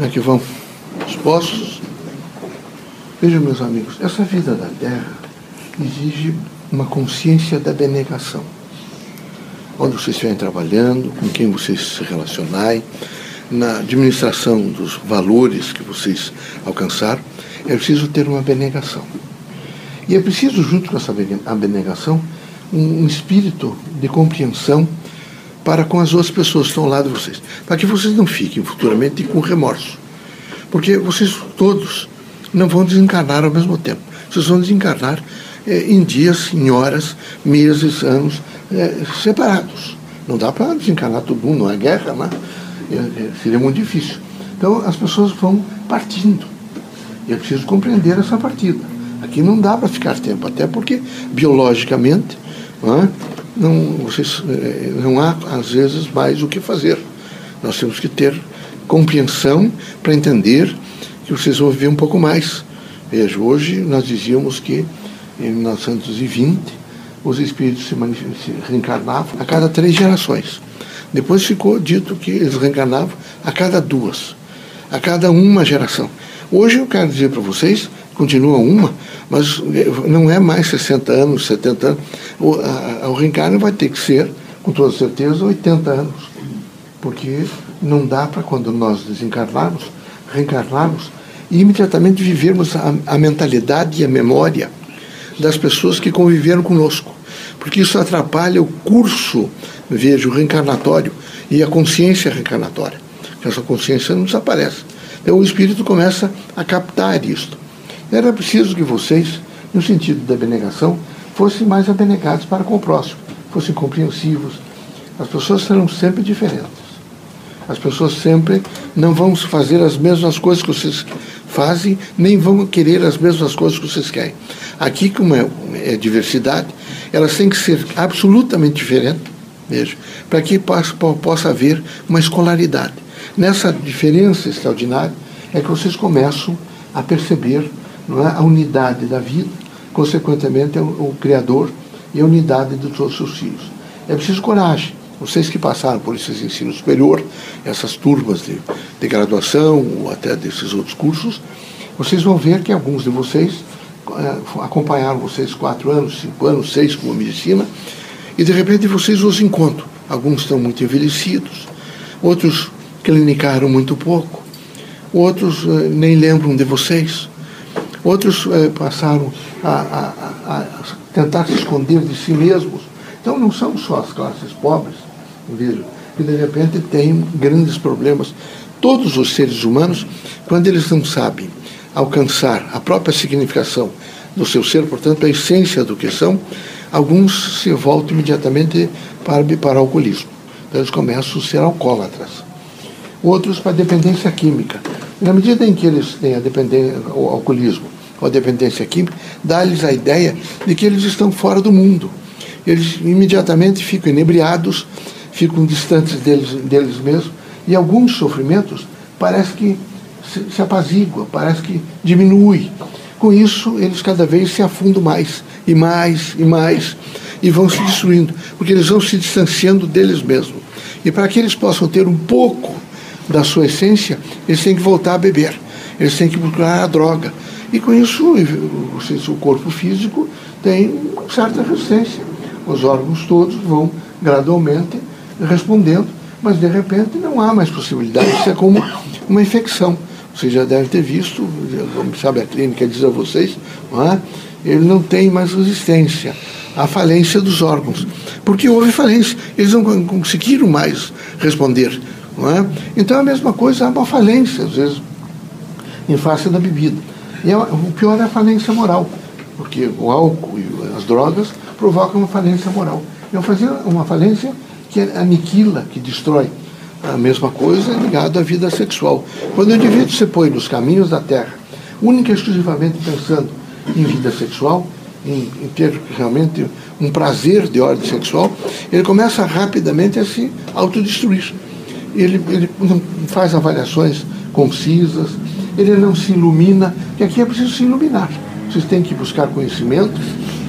Como é que vão os postos? Vejam, meus amigos, essa vida da Terra exige uma consciência da denegação. Onde vocês estiverem trabalhando, com quem vocês se relacionarem, na administração dos valores que vocês alcançaram, é preciso ter uma abnegação. E é preciso, junto com essa abnegação, um espírito de compreensão para com as outras pessoas que estão ao lado de vocês, para que vocês não fiquem futuramente com remorso. Porque vocês todos não vão desencarnar ao mesmo tempo. Vocês vão desencarnar é, em dias, em horas, meses, anos é, separados. Não dá para desencarnar todo mundo, não é guerra, né? É, seria muito difícil. Então as pessoas vão partindo. E é preciso compreender essa partida. Aqui não dá para ficar tempo, até porque biologicamente não, vocês, é, não há, às vezes, mais o que fazer. Nós temos que ter compreensão para entender que vocês vão viver um pouco mais. Veja, hoje nós dizíamos que em 1920 os espíritos se, se reencarnavam a cada três gerações. Depois ficou dito que eles reencarnavam a cada duas, a cada uma geração. Hoje eu quero dizer para vocês, continua uma, mas não é mais 60 anos, 70 anos. O, o reencarno vai ter que ser, com toda certeza, 80 anos. Porque não dá para, quando nós desencarnarmos, reencarnarmos e imediatamente vivermos a, a mentalidade e a memória das pessoas que conviveram conosco. Porque isso atrapalha o curso, veja, o reencarnatório e a consciência reencarnatória. Essa consciência não desaparece. Então o espírito começa a captar isto. Era preciso que vocês, no sentido da abnegação, fossem mais abnegados para com o próximo, fossem compreensivos. As pessoas serão sempre diferentes. As pessoas sempre não vão fazer as mesmas coisas que vocês fazem, nem vão querer as mesmas coisas que vocês querem. Aqui, como é, é diversidade, elas têm que ser absolutamente diferentes, veja, para que possa, possa haver uma escolaridade. Nessa diferença extraordinária é que vocês começam a perceber não é, a unidade da vida, consequentemente o, o Criador e a unidade de todos os seus filhos. É preciso coragem. Vocês que passaram por esses ensinos superior, essas turmas de, de graduação ou até desses outros cursos, vocês vão ver que alguns de vocês é, acompanharam vocês quatro anos, cinco anos, seis com a medicina, e de repente vocês os encontram. Alguns estão muito envelhecidos, outros clinicaram muito pouco, outros eh, nem lembram de vocês, outros eh, passaram a, a, a, tentar se esconder de si mesmos. Então não são só as classes pobres, vejo, que de repente têm grandes problemas. Todos os seres humanos, quando eles não sabem alcançar a própria significação do seu ser, portanto, a essência do que são, alguns se voltam imediatamente para, para o alcoolismo. Então eles começam a ser alcoólatras outros para dependência química. Na medida em que eles têm a dependência, o alcoolismo ou a dependência química, dá-lhes a ideia de que eles estão fora do mundo. Eles imediatamente ficam inebriados, ficam distantes deles, deles mesmos, e alguns sofrimentos parece que se, se apazigua, parece que diminui. Com isso, eles cada vez se afundam mais, e mais, e mais, e vão se destruindo, porque eles vão se distanciando deles mesmos. E para que eles possam ter um pouco da sua essência, eles têm que voltar a beber, eles têm que procurar a droga. E com isso, o corpo físico tem certa resistência. Os órgãos todos vão gradualmente respondendo, mas de repente não há mais possibilidade. Isso é como uma infecção. Você já deve ter visto, como sabe a clínica diz a vocês, não é? ele não tem mais resistência à falência dos órgãos. Porque houve falência, eles não conseguiram mais responder. Não é? Então é a mesma coisa, há uma falência, às vezes, em face da bebida. E é, o pior é a falência moral, porque o álcool e as drogas provocam uma falência moral. É uma falência que aniquila, que destrói. A mesma coisa é ligado à vida sexual. Quando o indivíduo se põe nos caminhos da terra, única e exclusivamente pensando em vida sexual, em, em, ter realmente um prazer de ordem sexual, ele começa rapidamente a se autodestruir ele, ele não faz avaliações concisas, ele não se ilumina, e aqui é preciso se iluminar. Vocês têm que buscar conhecimento,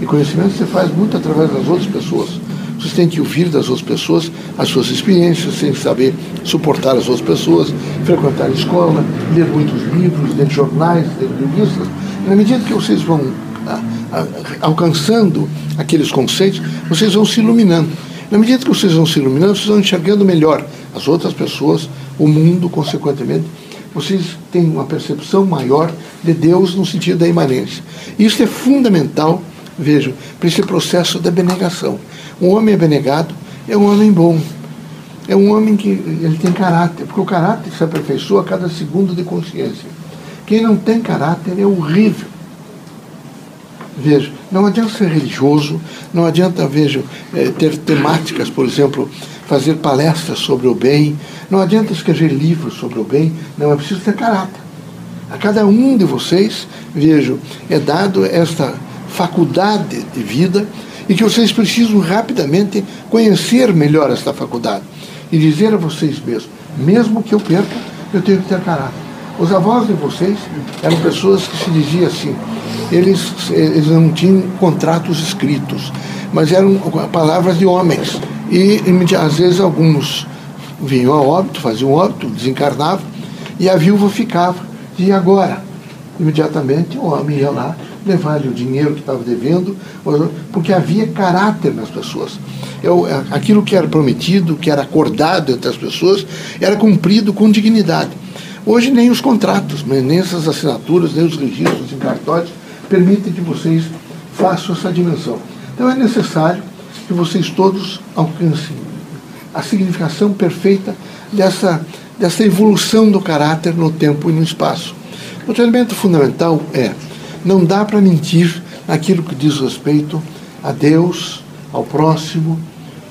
e conhecimento você faz muito através das outras pessoas. Vocês têm que ouvir das outras pessoas as suas experiências, têm que saber suportar as outras pessoas, frequentar a escola, ler muitos livros, ler jornais, ler revistas. Na medida que vocês vão a, a, alcançando aqueles conceitos, vocês vão se iluminando. Na medida que vocês vão se iluminando, vocês vão enxergando melhor as outras pessoas, o mundo, consequentemente. Vocês têm uma percepção maior de Deus no sentido da imanência. Isso é fundamental, vejam, para esse processo da benegação. Um homem abnegado é um homem bom. É um homem que ele tem caráter, porque o caráter se aperfeiçoa a cada segundo de consciência. Quem não tem caráter é horrível. Veja, não adianta ser religioso, não adianta, veja, eh, ter temáticas, por exemplo, fazer palestras sobre o bem, não adianta escrever livros sobre o bem, não é preciso ter caráter. A cada um de vocês, vejo, é dado esta faculdade de vida e que vocês precisam rapidamente conhecer melhor esta faculdade e dizer a vocês mesmos, mesmo que eu perca, eu tenho que ter caráter. Os avós de vocês eram pessoas que se diziam assim, eles, eles não tinham contratos escritos, mas eram palavras de homens. E, às vezes, alguns vinham a óbito, faziam óbito, desencarnavam, e a viúva ficava. E agora? Imediatamente o homem ia lá levar-lhe o dinheiro que estava devendo, porque havia caráter nas pessoas. Eu, aquilo que era prometido, que era acordado entre as pessoas, era cumprido com dignidade. Hoje nem os contratos, nem essas assinaturas, nem os registros em cartórios permitem que vocês façam essa dimensão. Então é necessário que vocês todos alcancem a significação perfeita dessa, dessa evolução do caráter no tempo e no espaço. O elemento fundamental é, não dá para mentir naquilo que diz respeito a Deus, ao próximo,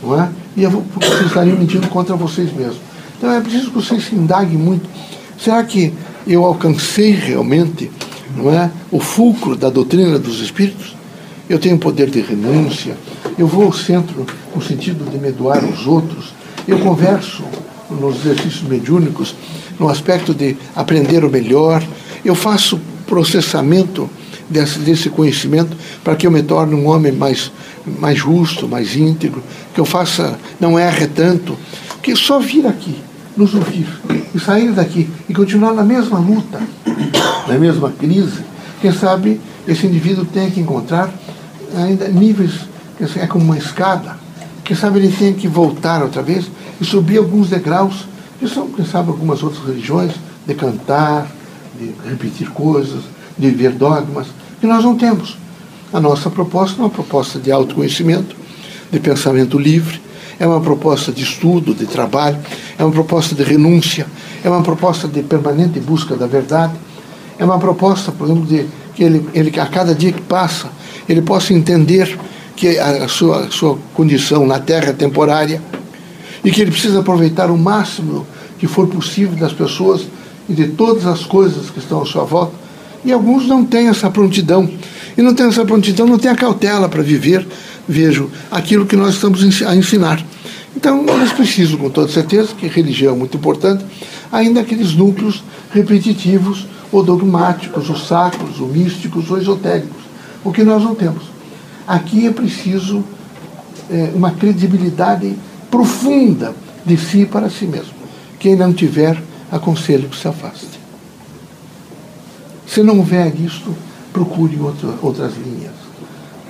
não é? E vocês estariam mentindo contra vocês mesmos. Então é preciso que vocês se indaguem muito. Será que eu alcancei realmente não é, o fulcro da doutrina dos espíritos? Eu tenho poder de renúncia, eu vou ao centro no sentido de me doar os outros, eu converso nos exercícios mediúnicos no aspecto de aprender o melhor, eu faço processamento desse, desse conhecimento para que eu me torne um homem mais, mais justo, mais íntegro, que eu faça, não erre tanto, que só vir aqui, nos ouvir e sair daqui e continuar na mesma luta, na mesma crise, quem sabe esse indivíduo tem que encontrar ainda níveis, é como uma escada, quem sabe ele tem que voltar outra vez e subir alguns degraus, que são, quem sabe, algumas outras religiões, de cantar, de repetir coisas, de viver dogmas, que nós não temos. A nossa proposta é uma proposta de autoconhecimento, de pensamento livre, é uma proposta de estudo, de trabalho, é uma proposta de renúncia, é uma proposta de permanente busca da verdade, é uma proposta, por exemplo, de que ele, ele a cada dia que passa, ele possa entender que a sua, a sua condição na Terra é temporária e que ele precisa aproveitar o máximo que for possível das pessoas e de todas as coisas que estão à sua volta. E alguns não têm essa prontidão. E não têm essa prontidão, não têm a cautela para viver, vejo, aquilo que nós estamos a ensinar. Então, nós precisam, com toda certeza, que religião é muito importante, ainda aqueles núcleos repetitivos, ou dogmáticos, ou sacros, ou místicos, ou esotéricos, o que nós não temos. Aqui é preciso é, uma credibilidade profunda de si para si mesmo. Quem não tiver, aconselho que se afaste. Se não houver isto, procure outra, outras linhas,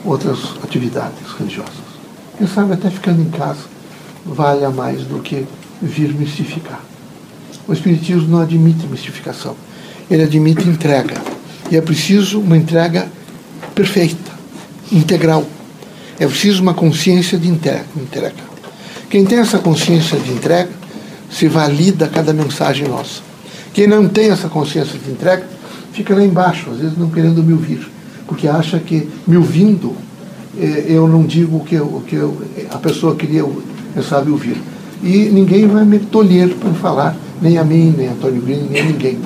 outras atividades religiosas. Quem sabe até ficando em casa valha mais do que vir mistificar. O Espiritismo não admite mistificação, ele admite entrega. E é preciso uma entrega perfeita, integral. É preciso uma consciência de entrega. Quem tem essa consciência de entrega, se valida cada mensagem nossa. Quem não tem essa consciência de entrega, fica lá embaixo, às vezes não querendo me ouvir, porque acha que me ouvindo, eu não digo o que, eu, o que eu, a pessoa queria, sabe, ouvir. E ninguém vai me tolher para falar, nem a mim, nem a Antônio Green, nem a ninguém.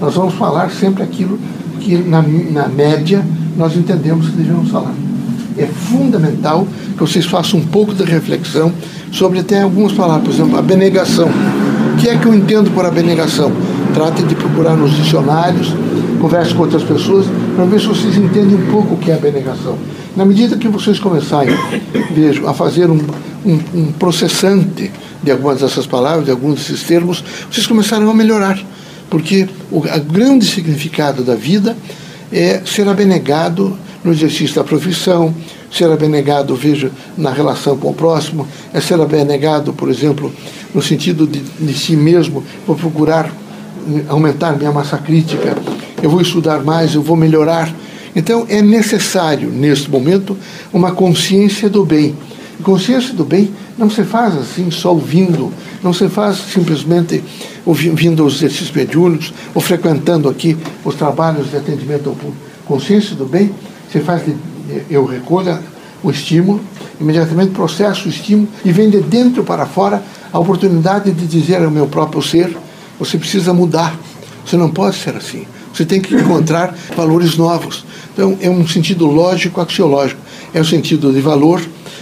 Nós vamos falar sempre aquilo que, na, na média, nós entendemos que devemos falar. É fundamental que vocês façam um pouco de reflexão sobre até algumas palavras, por exemplo, abnegação. O que é que eu entendo por abnegação? Tratem de procurar nos dicionários, converse com outras pessoas, para ver se vocês entendem um pouco o que é abnegação. Na medida que vocês começarem, vejo, a fazer um, um, um processante de algumas dessas palavras, de alguns desses termos, vocês começaram a melhorar. Porque o grande significado da vida é ser abnegado no exercício da profissão, ser abnegado, veja, na relação com o próximo, é ser abnegado, por exemplo, no sentido de, de si mesmo, vou procurar aumentar minha massa crítica, eu vou estudar mais, eu vou melhorar. Então é necessário, neste momento, uma consciência do bem. consciência do bem não se faz assim só ouvindo, não se faz simplesmente ouvindo os exercícios mediúnicos ou frequentando aqui os trabalhos de atendimento ao público. Consciência do bem se faz de, eu recolho o estímulo, imediatamente processo o estímulo e vem de dentro para fora a oportunidade de dizer ao meu próprio ser: você precisa mudar, você não pode ser assim. Você tem que encontrar valores novos. Então, é um sentido lógico, axiológico. É o sentido de valor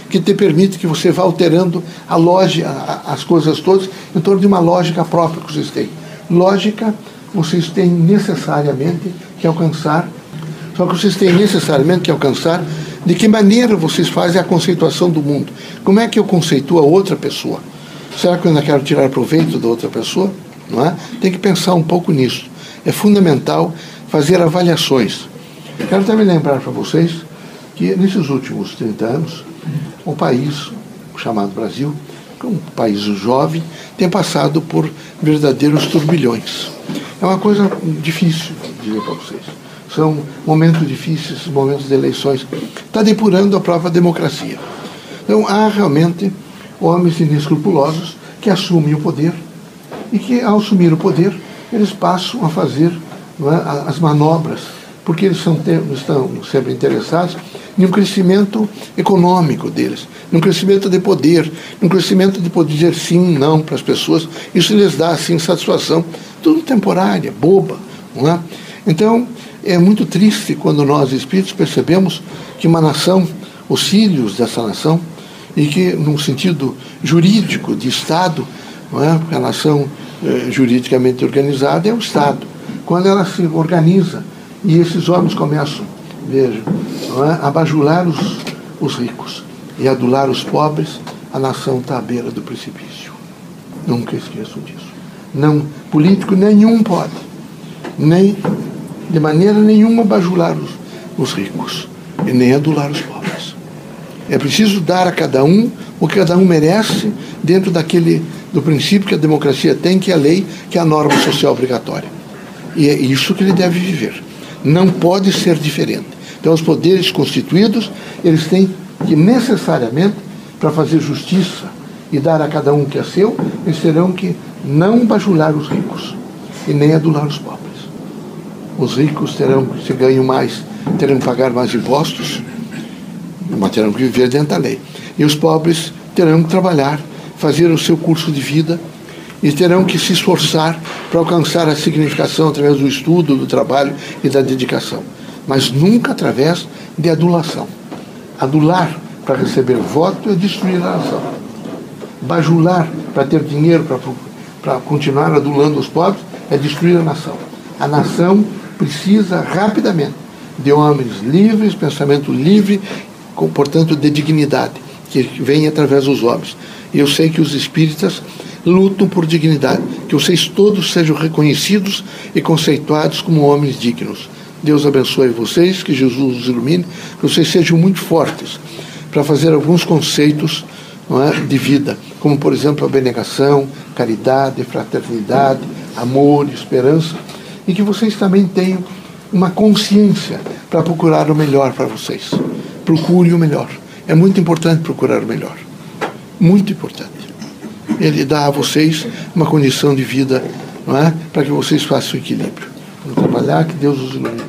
que te permite que você vá alterando a lógica, as coisas todas, em torno de uma lógica própria que vocês têm. Lógica, vocês têm necessariamente que alcançar, só que vocês têm necessariamente que alcançar de que maneira vocês fazem a conceituação do mundo. Como é que eu conceituo a outra pessoa? Será que eu ainda quero tirar proveito da outra pessoa? Não é? Tem que pensar um pouco nisso. É fundamental fazer avaliações. Quero também lembrar para vocês que nesses últimos 30 anos, o país, chamado Brasil, é um país jovem, tem passado por verdadeiros turbilhões. É uma coisa difícil dizer para vocês. São momentos difíceis, momentos de eleições. Está depurando a própria democracia. Então há realmente homens inescrupulosos que assumem o poder e que, ao assumir o poder, eles passam a fazer é, as manobras, porque eles são, estão sempre interessados em um crescimento econômico deles, num crescimento de poder, num crescimento de poder dizer sim, não para as pessoas. Isso lhes dá, assim, satisfação, tudo temporária, boba. Não é? Então, é muito triste quando nós, espíritos, percebemos que uma nação, os filhos dessa nação, e que, num sentido jurídico de Estado, não é? a nação eh, juridicamente organizada é o Estado. Quando ela se organiza e esses homens começam, vejam, é? a bajular os, os ricos e adular os pobres, a nação está à beira do precipício. Nunca esqueçam disso. Não, político nenhum pode, nem de maneira nenhuma bajular os, os ricos e nem adular os pobres. É preciso dar a cada um o que cada um merece dentro daquele do princípio que a democracia tem, que é a lei, que é a norma social obrigatória. E é isso que ele deve viver. Não pode ser diferente. Então, os poderes constituídos, eles têm que necessariamente, para fazer justiça e dar a cada um o que é seu, eles terão que não bajular os ricos e nem adular os pobres. Os ricos terão, se ganham mais, terão que pagar mais impostos, mas terão que viver dentro da lei. E os pobres terão que trabalhar fazer o seu curso de vida e terão que se esforçar para alcançar a significação através do estudo, do trabalho e da dedicação, mas nunca através de adulação. Adular para receber voto é destruir a nação. Bajular para ter dinheiro para continuar adulando os pobres é destruir a nação. A nação precisa rapidamente de homens livres, pensamento livre, portanto de dignidade, que vem através dos homens. E eu sei que os espíritas lutam por dignidade, que vocês todos sejam reconhecidos e conceituados como homens dignos. Deus abençoe vocês, que Jesus os ilumine, que vocês sejam muito fortes para fazer alguns conceitos é, de vida, como por exemplo a abnegação, caridade, fraternidade, amor, esperança, e que vocês também tenham uma consciência para procurar o melhor para vocês. Procure o melhor. É muito importante procurar o melhor muito importante. Ele dá a vocês uma condição de vida não é? para que vocês façam o equilíbrio. Vamos trabalhar, que Deus os ilumine.